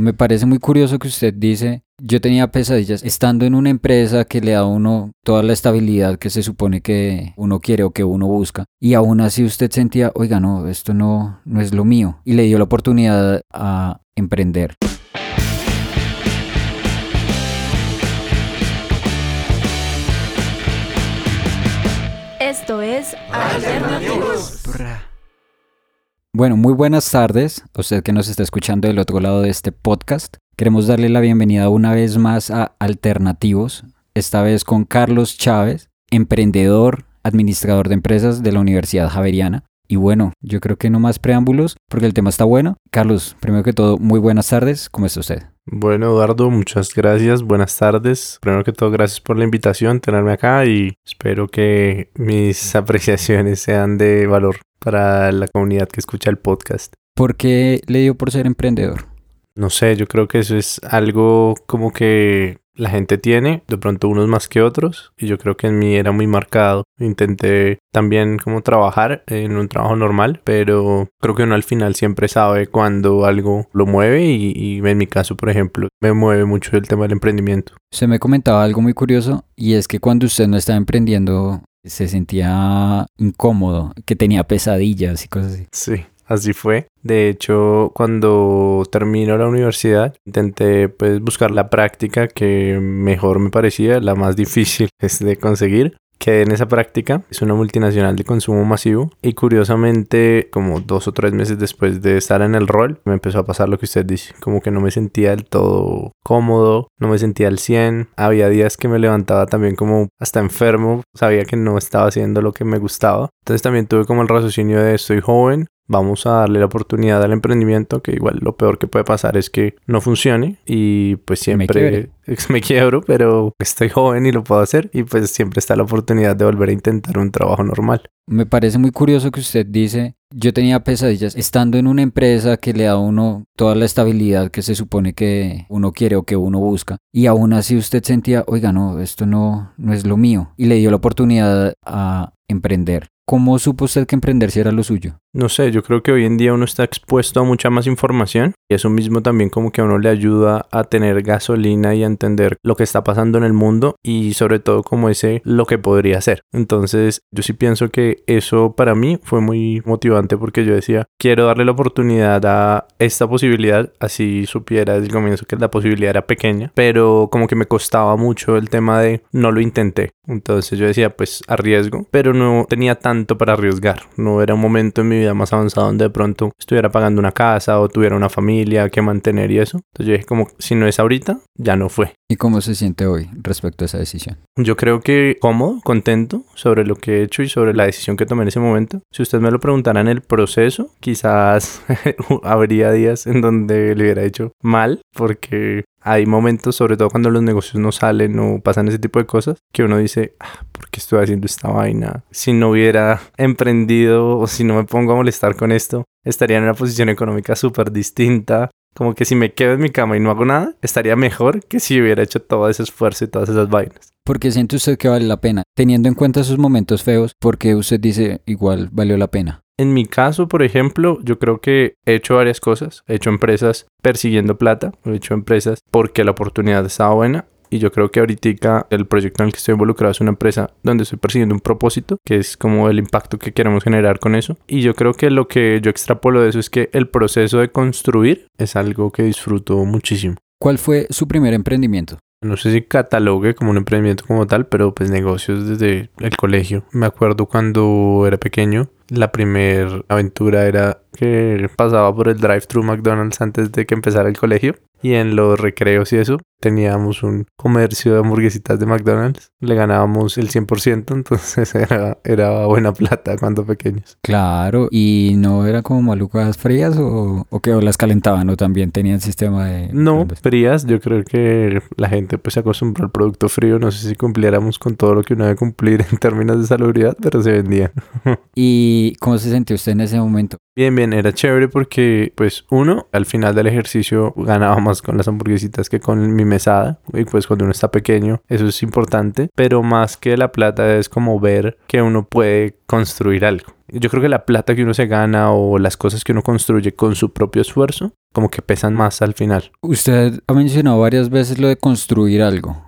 Me parece muy curioso que usted dice, yo tenía pesadillas estando en una empresa que le da a uno toda la estabilidad que se supone que uno quiere o que uno busca. Y aún así usted sentía, oiga, no, esto no, no es lo mío. Y le dio la oportunidad a emprender. Esto es Alternativos. Bueno, muy buenas tardes a usted que nos está escuchando del otro lado de este podcast. Queremos darle la bienvenida una vez más a Alternativos, esta vez con Carlos Chávez, emprendedor, administrador de empresas de la Universidad Javeriana. Y bueno, yo creo que no más preámbulos porque el tema está bueno. Carlos, primero que todo, muy buenas tardes. ¿Cómo está usted? Bueno, Eduardo, muchas gracias. Buenas tardes. Primero que todo, gracias por la invitación, tenerme acá y espero que mis apreciaciones sean de valor para la comunidad que escucha el podcast. ¿Por qué le dio por ser emprendedor? No sé, yo creo que eso es algo como que la gente tiene, de pronto unos más que otros, y yo creo que en mí era muy marcado. Intenté también como trabajar en un trabajo normal, pero creo que uno al final siempre sabe cuando algo lo mueve y, y en mi caso, por ejemplo, me mueve mucho el tema del emprendimiento. Se me comentaba algo muy curioso y es que cuando usted no estaba emprendiendo se sentía incómodo, que tenía pesadillas y cosas así. Sí. Así fue. De hecho, cuando termino la universidad, intenté pues buscar la práctica que mejor me parecía, la más difícil es de conseguir. Quedé en esa práctica, es una multinacional de consumo masivo. Y curiosamente como dos o tres meses después de estar en el rol me empezó a pasar lo que usted dice, como que no me sentía del todo cómodo, no me sentía al 100, había días que me levantaba también como hasta enfermo, sabía que no estaba haciendo lo que me gustaba, entonces también tuve como el raciocinio de estoy joven, vamos a darle la oportunidad al emprendimiento, que igual lo peor que puede pasar es que no funcione y pues siempre me, me, quiebro, pero estoy joven y lo puedo hacer y pues siempre está la oportunidad de volver a intentar un trabajo normal. Me parece muy curioso que usted dice, yo tenía pesadillas estando en una empresa que le da a uno toda la estabilidad que se supone que uno quiere o que uno busca y aún así usted sentía, oiga, no, esto no, no es lo mío y le dio la oportunidad a emprender. ¿Cómo supo usted que emprender si era lo suyo? No sé, yo creo que hoy en día uno está expuesto a mucha más información y eso mismo también como que a uno le ayuda a tener gasolina y a entender lo que está pasando en el mundo y sobre todo como ese lo que podría ser. Entonces yo sí pienso que eso para mí fue muy motivante porque yo decía, quiero darle la oportunidad a esta posibilidad, así supiera desde el comienzo que la posibilidad era pequeña, pero como que me costaba mucho el tema de no lo intenté. Entonces yo decía, pues arriesgo, pero no tenía tanto para arriesgar, no era un momento en mi vida más avanzada donde de pronto estuviera pagando una casa o tuviera una familia que mantener y eso. Entonces yo dije como, si no es ahorita, ya no fue. ¿Y cómo se siente hoy respecto a esa decisión? Yo creo que cómodo, contento sobre lo que he hecho y sobre la decisión que tomé en ese momento. Si usted me lo preguntara en el proceso, quizás habría días en donde le hubiera hecho mal porque hay momentos, sobre todo cuando los negocios no salen o pasan ese tipo de cosas, que uno dice, ah, ¿por qué estoy haciendo esta vaina? Si no hubiera emprendido o si no me pongo a molestar con esto, estaría en una posición económica súper distinta. Como que si me quedo en mi cama y no hago nada, estaría mejor que si hubiera hecho todo ese esfuerzo y todas esas vainas. ¿Por qué siente usted que vale la pena? Teniendo en cuenta esos momentos feos, porque usted dice igual valió la pena? En mi caso, por ejemplo, yo creo que he hecho varias cosas. He hecho empresas persiguiendo plata, he hecho empresas porque la oportunidad estaba buena. Y yo creo que ahorita el proyecto en el que estoy involucrado es una empresa donde estoy persiguiendo un propósito, que es como el impacto que queremos generar con eso. Y yo creo que lo que yo extrapolo de eso es que el proceso de construir es algo que disfruto muchísimo. ¿Cuál fue su primer emprendimiento? No sé si catalogue como un emprendimiento como tal, pero pues negocios desde el colegio. Me acuerdo cuando era pequeño, la primera aventura era que pasaba por el drive-thru McDonald's antes de que empezara el colegio y en los recreos y eso teníamos un comercio de hamburguesitas de McDonald's. Le ganábamos el 100%, entonces era, era buena plata cuando pequeños. Claro, ¿y no era como malucas frías o, o que las calentaban o también tenían sistema de... No, frías, yo creo que la gente pues se acostumbró al producto frío, no sé si cumpliéramos con todo lo que uno debe cumplir en términos de salubridad, pero se vendían. y ¿Y cómo se sintió usted en ese momento? Bien, bien, era chévere porque, pues, uno, al final del ejercicio ganaba más con las hamburguesitas que con mi mesada. Y pues cuando uno está pequeño, eso es importante. Pero más que la plata es como ver que uno puede construir algo. Yo creo que la plata que uno se gana o las cosas que uno construye con su propio esfuerzo, como que pesan más al final. Usted ha mencionado varias veces lo de construir algo.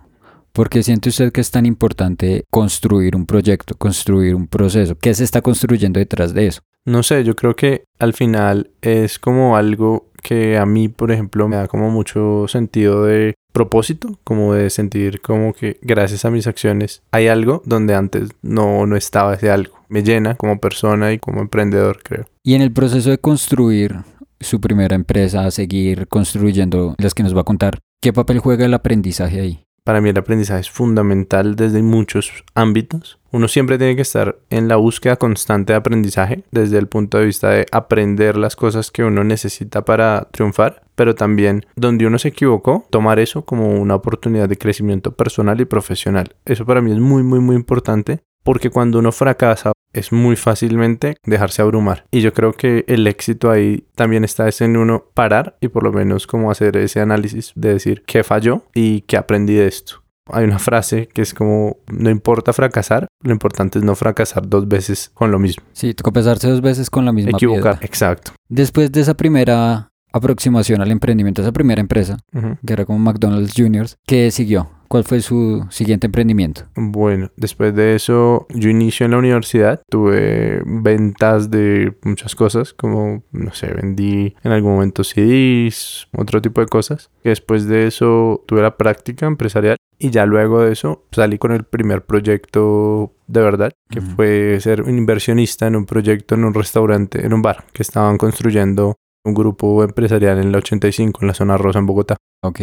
¿Por qué siente usted que es tan importante construir un proyecto, construir un proceso? ¿Qué se está construyendo detrás de eso? No sé, yo creo que al final es como algo que a mí, por ejemplo, me da como mucho sentido de propósito, como de sentir como que gracias a mis acciones hay algo donde antes no, no estaba ese algo. Me llena como persona y como emprendedor, creo. Y en el proceso de construir su primera empresa, seguir construyendo las que nos va a contar, ¿qué papel juega el aprendizaje ahí? Para mí el aprendizaje es fundamental desde muchos ámbitos. Uno siempre tiene que estar en la búsqueda constante de aprendizaje desde el punto de vista de aprender las cosas que uno necesita para triunfar, pero también donde uno se equivocó, tomar eso como una oportunidad de crecimiento personal y profesional. Eso para mí es muy, muy, muy importante porque cuando uno fracasa es muy fácilmente dejarse abrumar. Y yo creo que el éxito ahí también está en uno parar y por lo menos como hacer ese análisis de decir qué falló y qué aprendí de esto. Hay una frase que es como, no importa fracasar, lo importante es no fracasar dos veces con lo mismo. Sí, tropezarse dos veces con la misma Equivocar, piedra. exacto. Después de esa primera aproximación al emprendimiento, esa primera empresa, Ujú. que era como McDonald's Juniors, ¿qué siguió? ¿Cuál fue su siguiente emprendimiento? Bueno, después de eso, yo inicio en la universidad. Tuve ventas de muchas cosas, como, no sé, vendí en algún momento CDs, otro tipo de cosas. Después de eso, tuve la práctica empresarial. Y ya luego de eso, salí con el primer proyecto de verdad, que fue ser un inversionista en un proyecto, en un restaurante, en un bar, que estaban construyendo un grupo empresarial en la 85, en la zona rosa, en Bogotá Ok.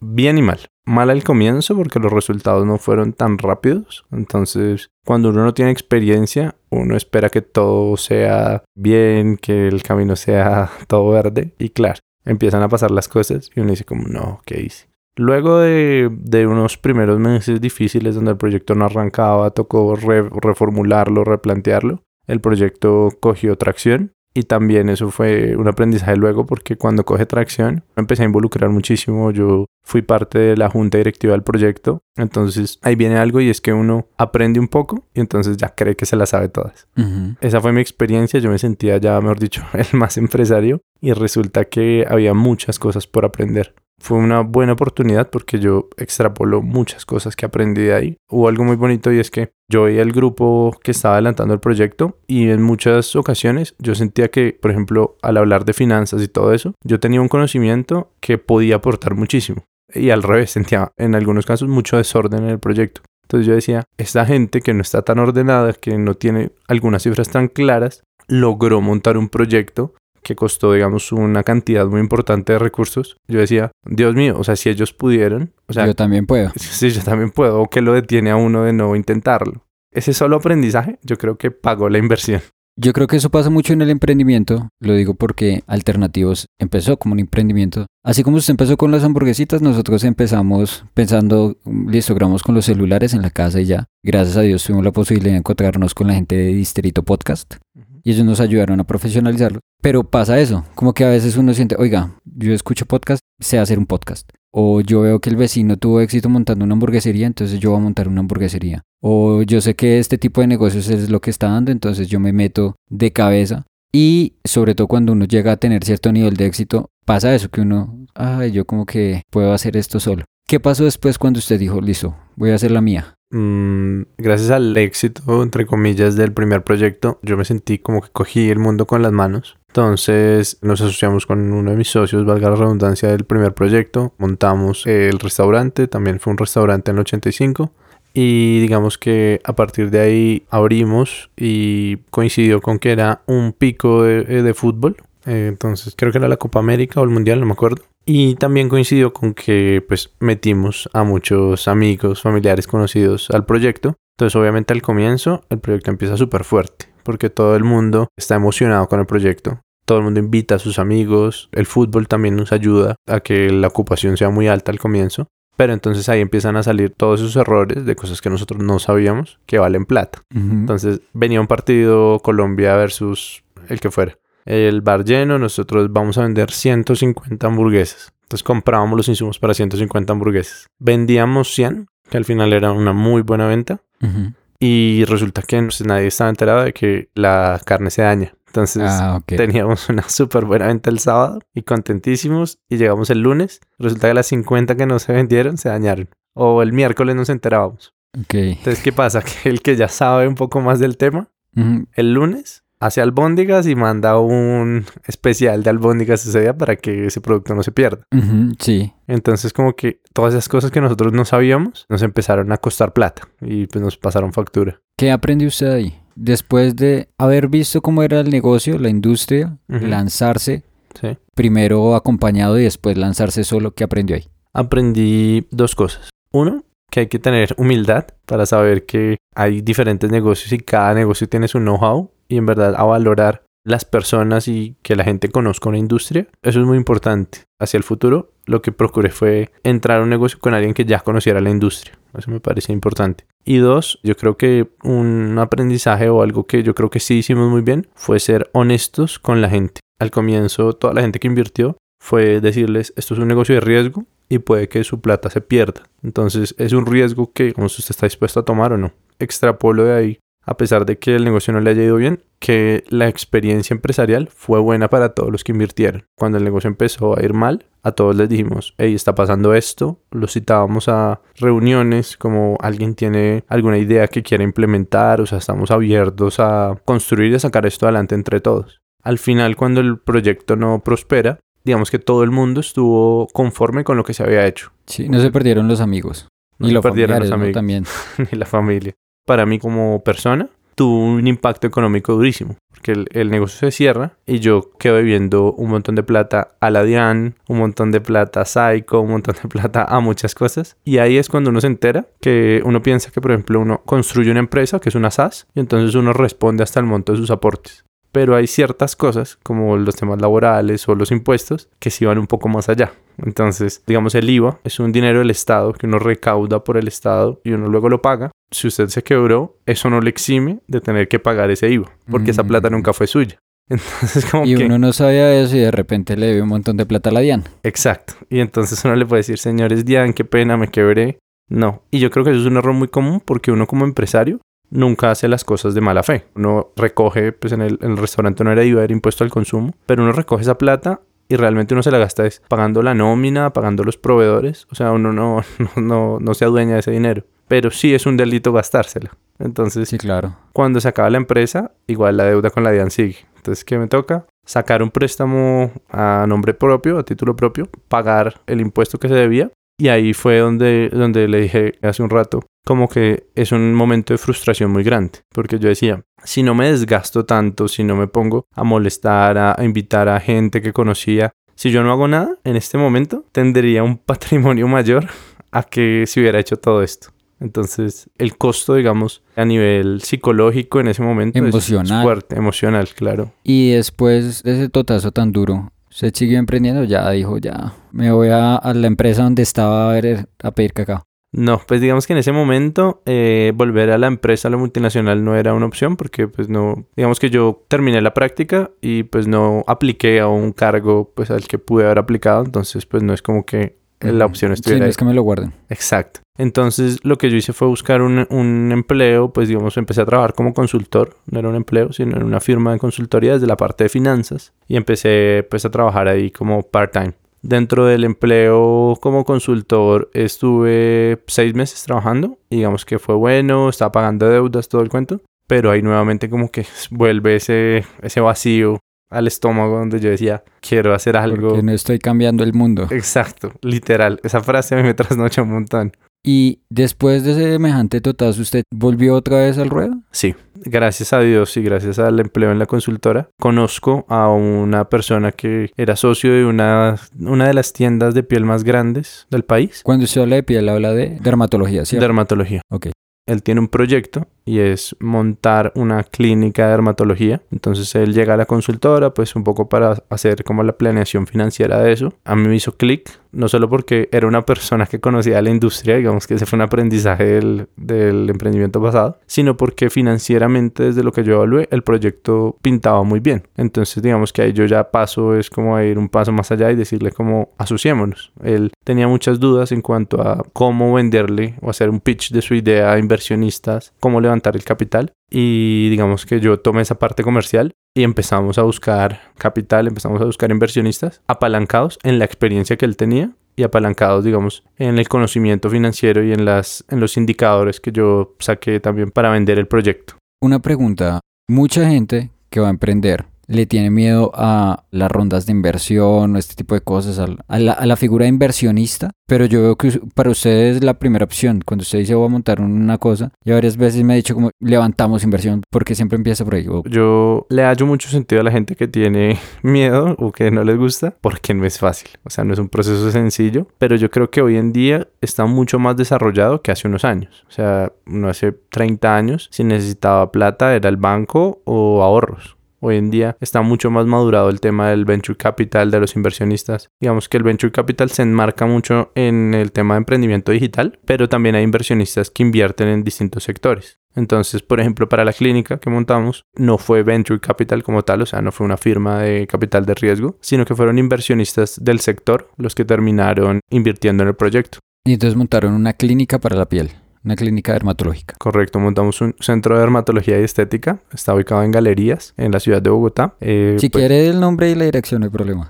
bien y mal. Mal al comienzo porque los resultados no fueron tan rápidos. Entonces, cuando uno no tiene experiencia, uno espera que todo sea bien, que el camino sea todo verde. Y claro, empiezan a pasar las cosas y uno dice como, no, ¿qué hice? Luego de, de unos primeros meses difíciles donde el proyecto no arrancaba, tocó re- reformularlo, replantearlo. El proyecto cogió tracción y también eso fue un aprendizaje luego porque cuando coge tracción me empecé a involucrar muchísimo. Yo fui parte de la junta directiva del proyecto. Entonces ahí viene algo y es que uno aprende un poco y entonces ya cree que se la sabe todas. Ujú. Esa fue mi experiencia. Yo me sentía ya, mejor dicho, el más empresario y resulta que había muchas cosas por aprender. Fue una buena oportunidad porque yo extrapolo muchas cosas que aprendí de ahí. Hubo algo muy bonito y es que yo veía el grupo que estaba adelantando el proyecto y en muchas ocasiones yo sentía que, por ejemplo, al hablar de finanzas y todo eso, yo tenía un conocimiento que podía aportar muchísimo. Y al revés, sentía en algunos casos mucho desorden en el proyecto. Entonces yo decía, esta gente que no está tan ordenada, que no tiene algunas cifras tan claras, logró montar un proyecto que costó, digamos, una cantidad muy importante de recursos. Yo decía, Dios mío, o sea, si ellos pudieron, o sea, Yo también puedo. sí, yo también puedo, o que lo detiene a uno de no intentarlo. Ese solo aprendizaje, yo creo que pagó la inversión. Yo creo que eso pasa mucho en el emprendimiento, lo digo porque Alternativos empezó como un emprendimiento. Así como usted empezó con las hamburguesitas, nosotros empezamos pensando, listo, grabamos con los celulares en la casa y ya. Gracias a Dios tuvimos la posibilidad de encontrarnos con la gente de Distrito Podcast y ellos nos ayudaron a profesionalizarlo. Pero pasa eso, como que a veces uno siente, oiga, yo escucho podcast, sé hacer un podcast. O yo veo que el vecino tuvo éxito montando una hamburguesería, entonces yo voy a montar una hamburguesería. O yo sé que este tipo de negocios es lo que está dando, entonces yo me meto de cabeza. Y sobre todo cuando uno llega a tener cierto nivel de éxito, pasa eso, que uno, ay, yo como que puedo hacer esto solo. ¿Qué pasó después cuando usted dijo, listo, voy a hacer la mía? Mm, gracias al éxito, entre comillas, del primer proyecto, yo me sentí como que cogí el mundo con las manos. Entonces nos asociamos con uno de mis socios, valga la redundancia, del primer proyecto. Montamos el restaurante, también fue un restaurante en el 85. Y digamos que a partir de ahí abrimos y coincidió con que era un pico de, de fútbol. Eh, entonces creo que era la Copa América o el Mundial, no me acuerdo. Y también coincidió con que pues metimos a muchos amigos, familiares conocidos al proyecto. Entonces obviamente al comienzo el proyecto empieza súper fuerte porque todo el mundo está emocionado con el proyecto. Todo el mundo invita a sus amigos. El fútbol también nos ayuda a que la ocupación sea muy alta al comienzo. Pero entonces ahí empiezan a salir todos esos errores de cosas que nosotros no sabíamos que valen plata. Entonces venía un partido Colombia versus el que fuera. El bar lleno, nosotros vamos a vender 150 hamburguesas. Entonces comprábamos los insumos para 150 hamburguesas. Vendíamos 100, que al final era una muy buena venta. Ujú. Y resulta que pues, nadie estaba enterado de que la carne se daña. Entonces Ah, ok. teníamos una súper buena venta el sábado y contentísimos. Y llegamos el lunes. Resulta que las 50 que no se vendieron se dañaron. O el miércoles nos enterábamos. Ok. Entonces, ¿qué pasa? Que el que ya sabe un poco más del tema, Ujú. el lunes hace albóndigas y manda un especial de albóndigas ese día para que ese producto no se pierda. Ujú, Sí. Entonces, como que todas esas cosas que nosotros no sabíamos nos empezaron a costar plata y pues nos pasaron factura. ¿Qué aprendió usted ahí? Después de haber visto cómo era el negocio, la industria, Ujú. lanzarse, Sí. primero acompañado y después lanzarse solo, ¿qué aprendió ahí? aprendí dos cosas. Uno, que hay que tener humildad para saber que hay diferentes negocios y cada negocio tiene su know-how y en verdad a valorar las personas y que la gente conozca una industria. Eso es muy importante. Hacia el futuro, lo que procuré fue entrar a un negocio con alguien que ya conociera la industria. Eso me parece importante. Y dos, yo creo que un aprendizaje o algo que yo creo que sí hicimos muy bien fue ser honestos con la gente. Al comienzo, toda la gente que invirtió fue decirles, esto es un negocio de riesgo y puede que su plata se pierda. Entonces es un riesgo que como usted está dispuesto a tomar o no. Extrapolo de ahí, a pesar de que el negocio no le haya ido bien, que la experiencia empresarial fue buena para todos los que invirtieron. Cuando el negocio empezó a ir mal, a todos les dijimos, hey, está pasando esto. Los citábamos a reuniones como alguien tiene alguna idea que quiera implementar, o sea, estamos abiertos a construir y a sacar esto adelante entre todos. Al final, cuando el proyecto no prospera, digamos que todo el mundo estuvo conforme con lo que se había hecho. Sí, no se perdieron los amigos. No y se los perdieron los amigos. También. ni la familia. Para mí como persona tuvo un impacto económico durísimo, porque el, el negocio se cierra y yo quedo debiendo un montón de plata a la DIAN, un montón de plata a Psycho, un montón de plata a muchas cosas. Y ahí es cuando uno se entera que uno piensa que, por ejemplo, uno construye una empresa que es una SaaS y entonces uno responde hasta el monto de sus aportes. Pero hay ciertas cosas, como los temas laborales o los impuestos, que sí van un poco más allá. Entonces, digamos, el IVA es un dinero del Estado que uno recauda por el Estado y uno luego lo paga. Si usted se quebró, eso no le exime de tener que pagar ese IVA, porque esa plata Mm. nunca fue suya. Entonces, como Y que... uno no sabía eso y de repente le debe un montón de plata a la DIAN. Exacto. Y entonces uno le puede decir, señores Dian, qué pena, me quebré. No. Y yo creo que eso es un error muy común porque uno como empresario nunca hace las cosas de mala fe. Uno recoge, pues en el, en el restaurante no era IVA, era impuesto al consumo, pero uno recoge esa plata y realmente uno se la gasta es pagando la nómina, pagando los proveedores. O sea, uno no, no, no, no se adueña de ese dinero. Pero sí es un delito gastársela. Entonces, Sí, claro. cuando se acaba la empresa, igual la deuda con la DIAN sigue. Entonces, ¿qué me toca? Sacar un préstamo a nombre propio, a título propio, pagar el impuesto que se debía. Y ahí fue donde, donde le dije hace un rato, como que es un momento de frustración muy grande. Porque yo decía, si no me desgasto tanto, si no me pongo a molestar, a, a invitar a gente que conocía, si yo no hago nada en este momento, tendría un patrimonio mayor a que si hubiera hecho todo esto. Entonces, el costo, digamos, a nivel psicológico en ese momento es- es Emocional. fuerte, emocional, claro. Y después de ese totazo tan duro, ¿usted siguió emprendiendo? Ya dijo, ya, me voy a, a la empresa donde estaba a, ver- a pedir cacao. No, pues digamos que en ese momento eh, volver a la empresa, a la multinacional, no era una opción porque pues no, digamos que yo terminé la práctica y pues no apliqué a un cargo pues al que pude haber aplicado, entonces pues no es como que la opción Sí, estuviera no ahí. es que me lo guarden. Exacto. Entonces lo que yo hice fue buscar un, un empleo, pues digamos, empecé a trabajar como consultor, no era un empleo, sino en una firma de consultoría desde la parte de finanzas y empecé pues a trabajar ahí como part-time. Dentro del empleo como consultor estuve seis meses trabajando, digamos que fue bueno, estaba pagando deudas, todo el cuento, pero ahí nuevamente como que vuelve ese, ese vacío al estómago donde yo decía, quiero hacer algo. Porque no estoy cambiando el mundo. Exacto, literal, esa frase a mí me trasnocha un montón. Y después de semejante totazo, ¿usted volvió otra vez al ruedo? Sí, gracias a Dios y gracias al empleo en la consultora, conozco a una persona que era socio de una, una de las tiendas de piel más grandes del país, Cuando usted habla de piel, habla de dermatología, ¿cierto? dermatología. Ok. Él tiene un proyecto y es montar una clínica de dermatología. Entonces él llega a la consultora pues un poco para hacer como la planeación financiera de eso. A mí me hizo clic, no solo porque era una persona que conocía la industria, digamos que ese fue un aprendizaje del, del emprendimiento pasado, sino porque financieramente desde lo que yo evalué el proyecto pintaba muy bien. Entonces digamos que ahí yo ya paso es como a ir un paso más allá y decirle como asociémonos. Él tenía muchas dudas en cuanto a cómo venderle o hacer un pitch de su idea a inversionistas, cómo levantar el capital y digamos que yo tomé esa parte comercial y empezamos a buscar capital, empezamos a buscar inversionistas apalancados en la experiencia que él tenía y apalancados, digamos, en el conocimiento financiero y en, las, en los indicadores que yo saqué también para vender el proyecto. Una pregunta, mucha gente que va a emprender le tiene miedo a las rondas de inversión o este tipo de cosas, a la, figura inversionista, pero yo veo que para ustedes es la primera opción. Cuando usted dice voy a montar una cosa, ya varias veces me ha dicho como levantamos inversión, porque siempre empieza por ahí. Yo le hallo mucho sentido a la gente que tiene miedo o que no les gusta, porque no es fácil. O sea, no es un proceso sencillo, pero yo creo que hoy en día está mucho más desarrollado que hace unos años. O sea, no hace 30 años, si necesitaba plata era el banco o ahorros. Hoy en día está mucho más madurado el tema del venture capital de los inversionistas. Digamos que el venture capital se enmarca mucho en el tema de emprendimiento digital, pero también hay inversionistas que invierten en distintos sectores. Entonces, por ejemplo, para la clínica que montamos, no fue venture capital como tal, o sea, no fue una firma de capital de riesgo, sino que fueron inversionistas del sector los que terminaron invirtiendo en el proyecto. Y entonces montaron una clínica para la piel. Una clínica dermatológica. Correcto, montamos un centro de dermatología y estética. Está ubicado en Galerías, en la ciudad de Bogotá. Eh, si pues... quiere el nombre y la dirección, no hay problema.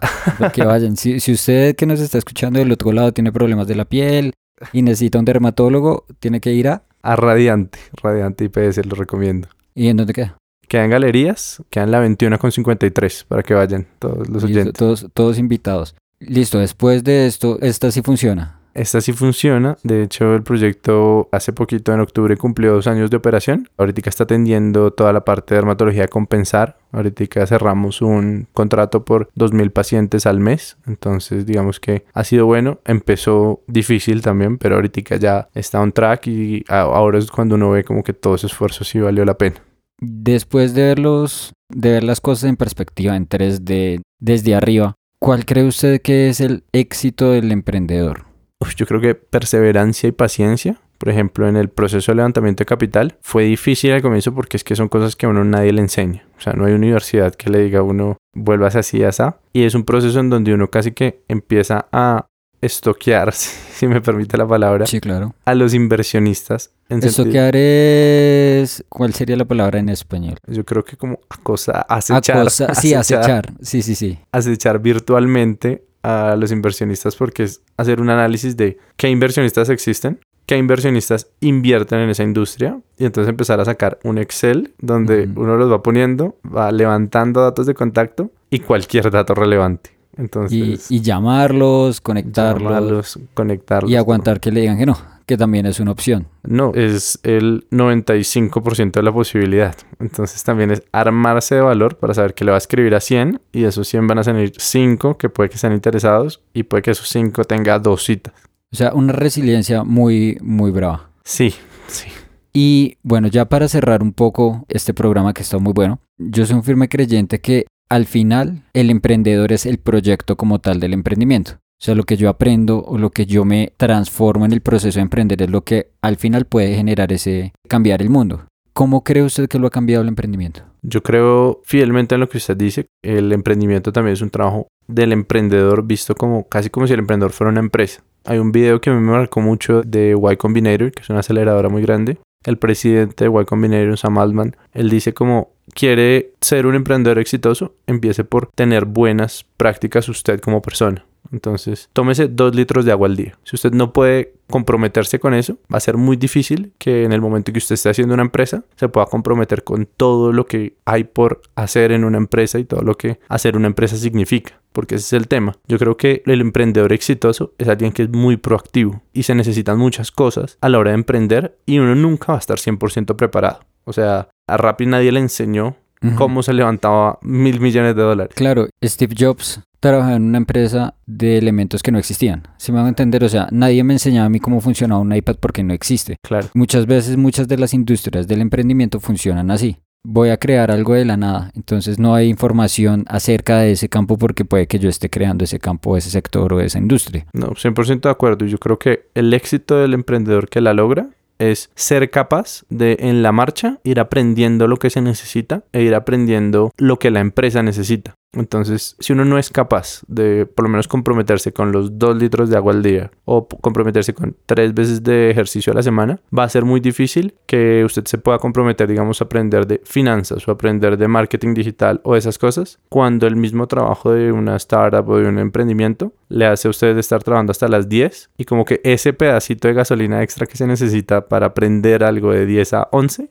Que vayan. si, si usted que nos está escuchando del otro lado tiene problemas de la piel y necesita un dermatólogo, tiene que ir a... A Radiante. Radiante IPS, lo recomiendo. ¿Y en dónde queda? Queda en Galerías, queda en la 21 con 53, para que vayan todos los oyentes. todos, todos invitados. Listo, después de esto, esta sí funciona. Esta sí funciona. De hecho, el proyecto hace poquito, en octubre, cumplió dos años de operación. Ahorita está atendiendo toda la parte de dermatología a compensar. Ahorita cerramos un contrato por 2.000 pacientes al mes. Entonces, digamos que ha sido bueno. Empezó difícil también, pero ahorita ya está on track y ahora es cuando uno ve como que todo ese esfuerzo sí valió la pena. Después de verlos, de ver las cosas en perspectiva, en 3D, desde arriba, ¿cuál cree usted que es el éxito del emprendedor? Yo creo que perseverancia y paciencia. Por ejemplo, en el proceso de levantamiento de capital fue difícil al comienzo porque es que son cosas que a uno nadie le enseña. O sea, no hay universidad que le diga a uno vuelvas así, así. Y es un proceso en donde uno casi que empieza a estoquear, si me permite la palabra, sí, claro. a los inversionistas. En estoquear es... ¿Cuál sería la palabra en español? Yo creo que como cosa, acechar. Acosa... Sí, acechar. Sí, sí, sí. Acechar virtualmente a los inversionistas porque es hacer un análisis de qué inversionistas existen, qué inversionistas invierten en esa industria y entonces empezar a sacar un Excel donde uno los va poniendo, va levantando datos de contacto y cualquier dato relevante. Entonces, y, llamarlos, conectarlos, conectarlos. Y aguantar que le digan que no, que también es una opción. No, es el 95% de la posibilidad. Entonces también es armarse de valor para saber que le va a escribir a 100 y de esos 100 van a salir 5 que puede que sean interesados y puede que esos 5 tenga dos citas. O sea, una resiliencia muy, muy brava. Sí, sí. Y bueno, ya para cerrar un poco este programa que está muy bueno, yo soy un firme creyente que al final el emprendedor es el proyecto como tal del emprendimiento. O sea, lo que yo aprendo o lo que yo me transformo en el proceso de emprender es lo que al final puede generar ese cambiar el mundo. ¿Cómo cree usted que lo ha cambiado el emprendimiento? Yo creo fielmente en lo que usted dice. El emprendimiento también es un trabajo del emprendedor visto como casi como si el emprendedor fuera una empresa. Hay un video que me marcó mucho de Y Combinator, que es una aceleradora muy grande. El presidente de Y Combinator, Sam Altman, él dice como quiere ser un emprendedor exitoso, empiece por tener buenas prácticas usted como persona. Entonces, tómese dos litros de agua al día. Si usted no puede comprometerse con eso, va a ser muy difícil que en el momento que usted esté haciendo una empresa se pueda comprometer con todo lo que hay por hacer en una empresa y todo lo que hacer una empresa significa. Porque ese es el tema. Yo creo que el emprendedor exitoso es alguien que es muy proactivo y se necesitan muchas cosas a la hora de emprender y uno nunca va a estar 100% preparado. O sea, a Rappi nadie le enseñó cómo se levantaba mil millones de dólares. Claro, Steve Jobs trabajaba en una empresa de elementos que no existían. Si me van a entender, o sea, nadie me enseñaba a mí cómo funcionaba un iPad porque no existe. Claro. Muchas veces muchas de las industrias del emprendimiento funcionan así. Voy a crear algo de la nada, entonces no hay información acerca de ese campo porque puede que yo esté creando ese campo, ese sector o esa industria. No, 100% de acuerdo. Yo creo que el éxito del emprendedor que la logra es ser capaz de en la marcha ir aprendiendo lo que se necesita e ir aprendiendo lo que la empresa necesita. Entonces, si uno no es capaz de por lo menos comprometerse con los dos litros de agua al día o comprometerse con tres veces de ejercicio a la semana, va a ser muy difícil que usted se pueda comprometer, digamos, a aprender de finanzas o aprender de marketing digital o esas cosas, cuando el mismo trabajo de una startup o de un emprendimiento le hace a usted estar trabajando hasta las 10 y como que ese pedacito de gasolina extra que se necesita para aprender algo de 10 a 11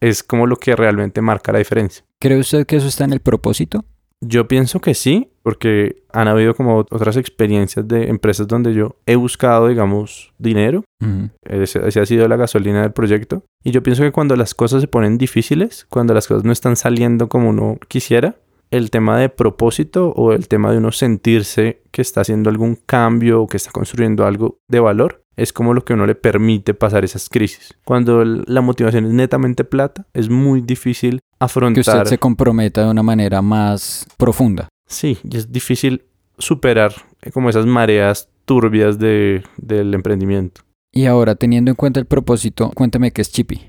es como lo que realmente marca la diferencia. ¿Cree usted que eso está en el propósito? Yo pienso que sí, porque han habido como otras experiencias de empresas donde yo he buscado, digamos, dinero. Esa ha sido la gasolina del proyecto. Y yo pienso que cuando las cosas se ponen difíciles, cuando las cosas no están saliendo como uno quisiera, el tema de propósito o el tema de uno sentirse que está haciendo algún cambio o que está construyendo algo de valor es como lo que uno le permite pasar esas crisis. Cuando la motivación es netamente plata, es muy difícil afrontar. Que usted se comprometa de una manera más profunda. Sí, y es difícil superar eh, como esas mareas turbias de, del emprendimiento. Y ahora, teniendo en cuenta el propósito, cuéntame qué es Chippy.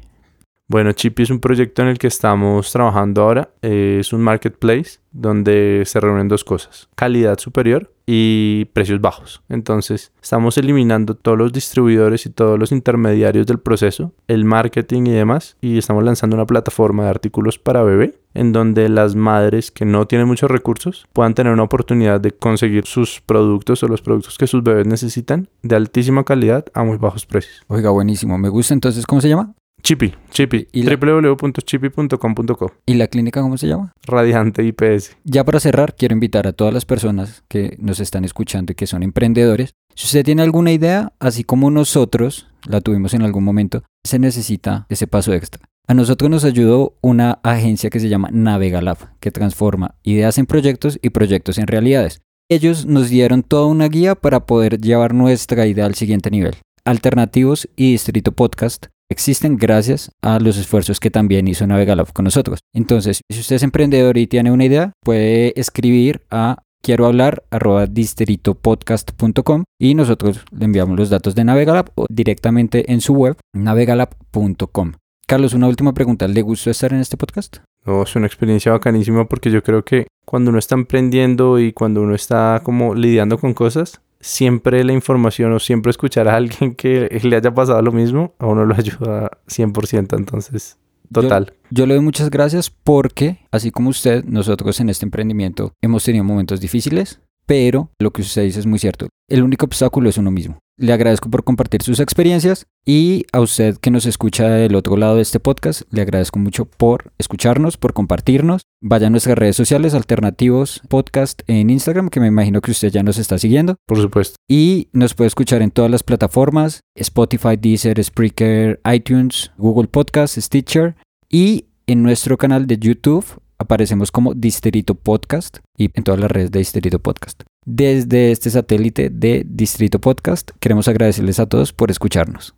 Bueno, Chippy es un proyecto en el que estamos trabajando ahora. Eh, es un marketplace donde se reúnen dos cosas, calidad superior y precios bajos. Entonces, estamos eliminando todos los distribuidores y todos los intermediarios del proceso, el marketing y demás, y estamos lanzando una plataforma de artículos para bebé en donde las madres que no tienen muchos recursos puedan tener una oportunidad de conseguir sus productos o los productos que sus bebés necesitan de altísima calidad a muy bajos precios. Oiga, buenísimo. Me gusta entonces, ¿cómo se llama? Chippy, Chippy, www.chippy.com.co. ¿Y la clínica cómo se llama? Radiante IPS. Ya para cerrar, quiero invitar a todas las personas que nos están escuchando y que son emprendedores. Si usted tiene alguna idea, así como nosotros la tuvimos en algún momento, se necesita ese paso extra. A nosotros nos ayudó una agencia que se llama Navegalab, que transforma ideas en proyectos y proyectos en realidades. Ellos nos dieron toda una guía para poder llevar nuestra idea al siguiente nivel. Alternativos y Distrito Podcast existen gracias a los esfuerzos que también hizo Navegalab con nosotros. Entonces, si usted es emprendedor y tiene una idea, puede escribir a quiero hablar arroba distritopodcast.com y nosotros le enviamos los datos de Navegalab o directamente en su web navegalab.com. Carlos, una última pregunta. ¿Le gustó estar en este podcast? No, es una experiencia bacanísima porque yo creo que cuando uno está emprendiendo y cuando uno está como lidiando con cosas, siempre la información o siempre escuchar a alguien que le haya pasado lo mismo, a uno lo ayuda 100%. Entonces, total. Yo, yo, le doy muchas gracias porque, así como usted, nosotros en este emprendimiento hemos tenido momentos difíciles, pero lo que usted dice es muy cierto. El único obstáculo es uno mismo. Le agradezco por compartir sus experiencias y a usted que nos escucha del otro lado de este podcast, le agradezco mucho por escucharnos, por compartirnos. Vaya a nuestras redes sociales, Alternativos Podcast en Instagram, que me imagino que usted ya nos está siguiendo. Por supuesto. Y nos puede escuchar en todas las plataformas, Spotify, Deezer, Spreaker, iTunes, Google Podcast, Stitcher y en nuestro canal de YouTube aparecemos como Distrito Podcast y en todas las redes de Distrito Podcast. Desde este satélite de Distrito Podcast, queremos agradecerles a todos por escucharnos.